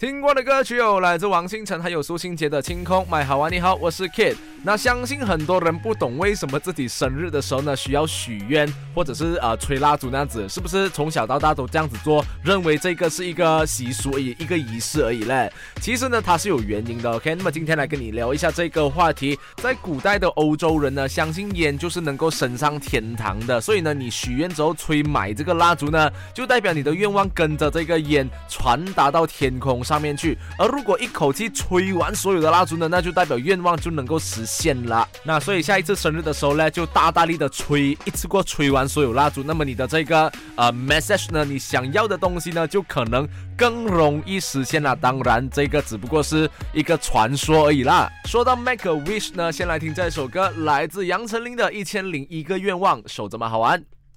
听过的歌曲有来自王星辰还有苏欣杰的《清空》。买好玩，你好，我是 Kid。那相信很多人不懂为什么自己生日的时候呢需要许愿，或者是呃吹蜡烛那样子，是不是从小到大都这样子做，认为这个是一个习俗而已，一个仪式而已嘞？其实呢，它是有原因的。OK，那么今天来跟你聊一下这个话题。在古代的欧洲人呢，相信烟就是能够升上天堂的，所以呢，你许愿之后吹买这个蜡烛呢，就代表你的愿望跟着这个烟传达到天空上面去。而如果一口气吹完所有的蜡烛呢，那就代表愿望就能够实现了。那所以下一次生日的时候呢，就大大力的吹，一次过吹完所有蜡烛，那么你的这个呃 message 呢，你想要的东西呢，就可能更容易实现了。当然，这个只不过是一个传说而已啦。说到 make a wish 呢，先来听这首歌，来自杨丞琳的《一千零一个愿望》，守着嘛，好玩。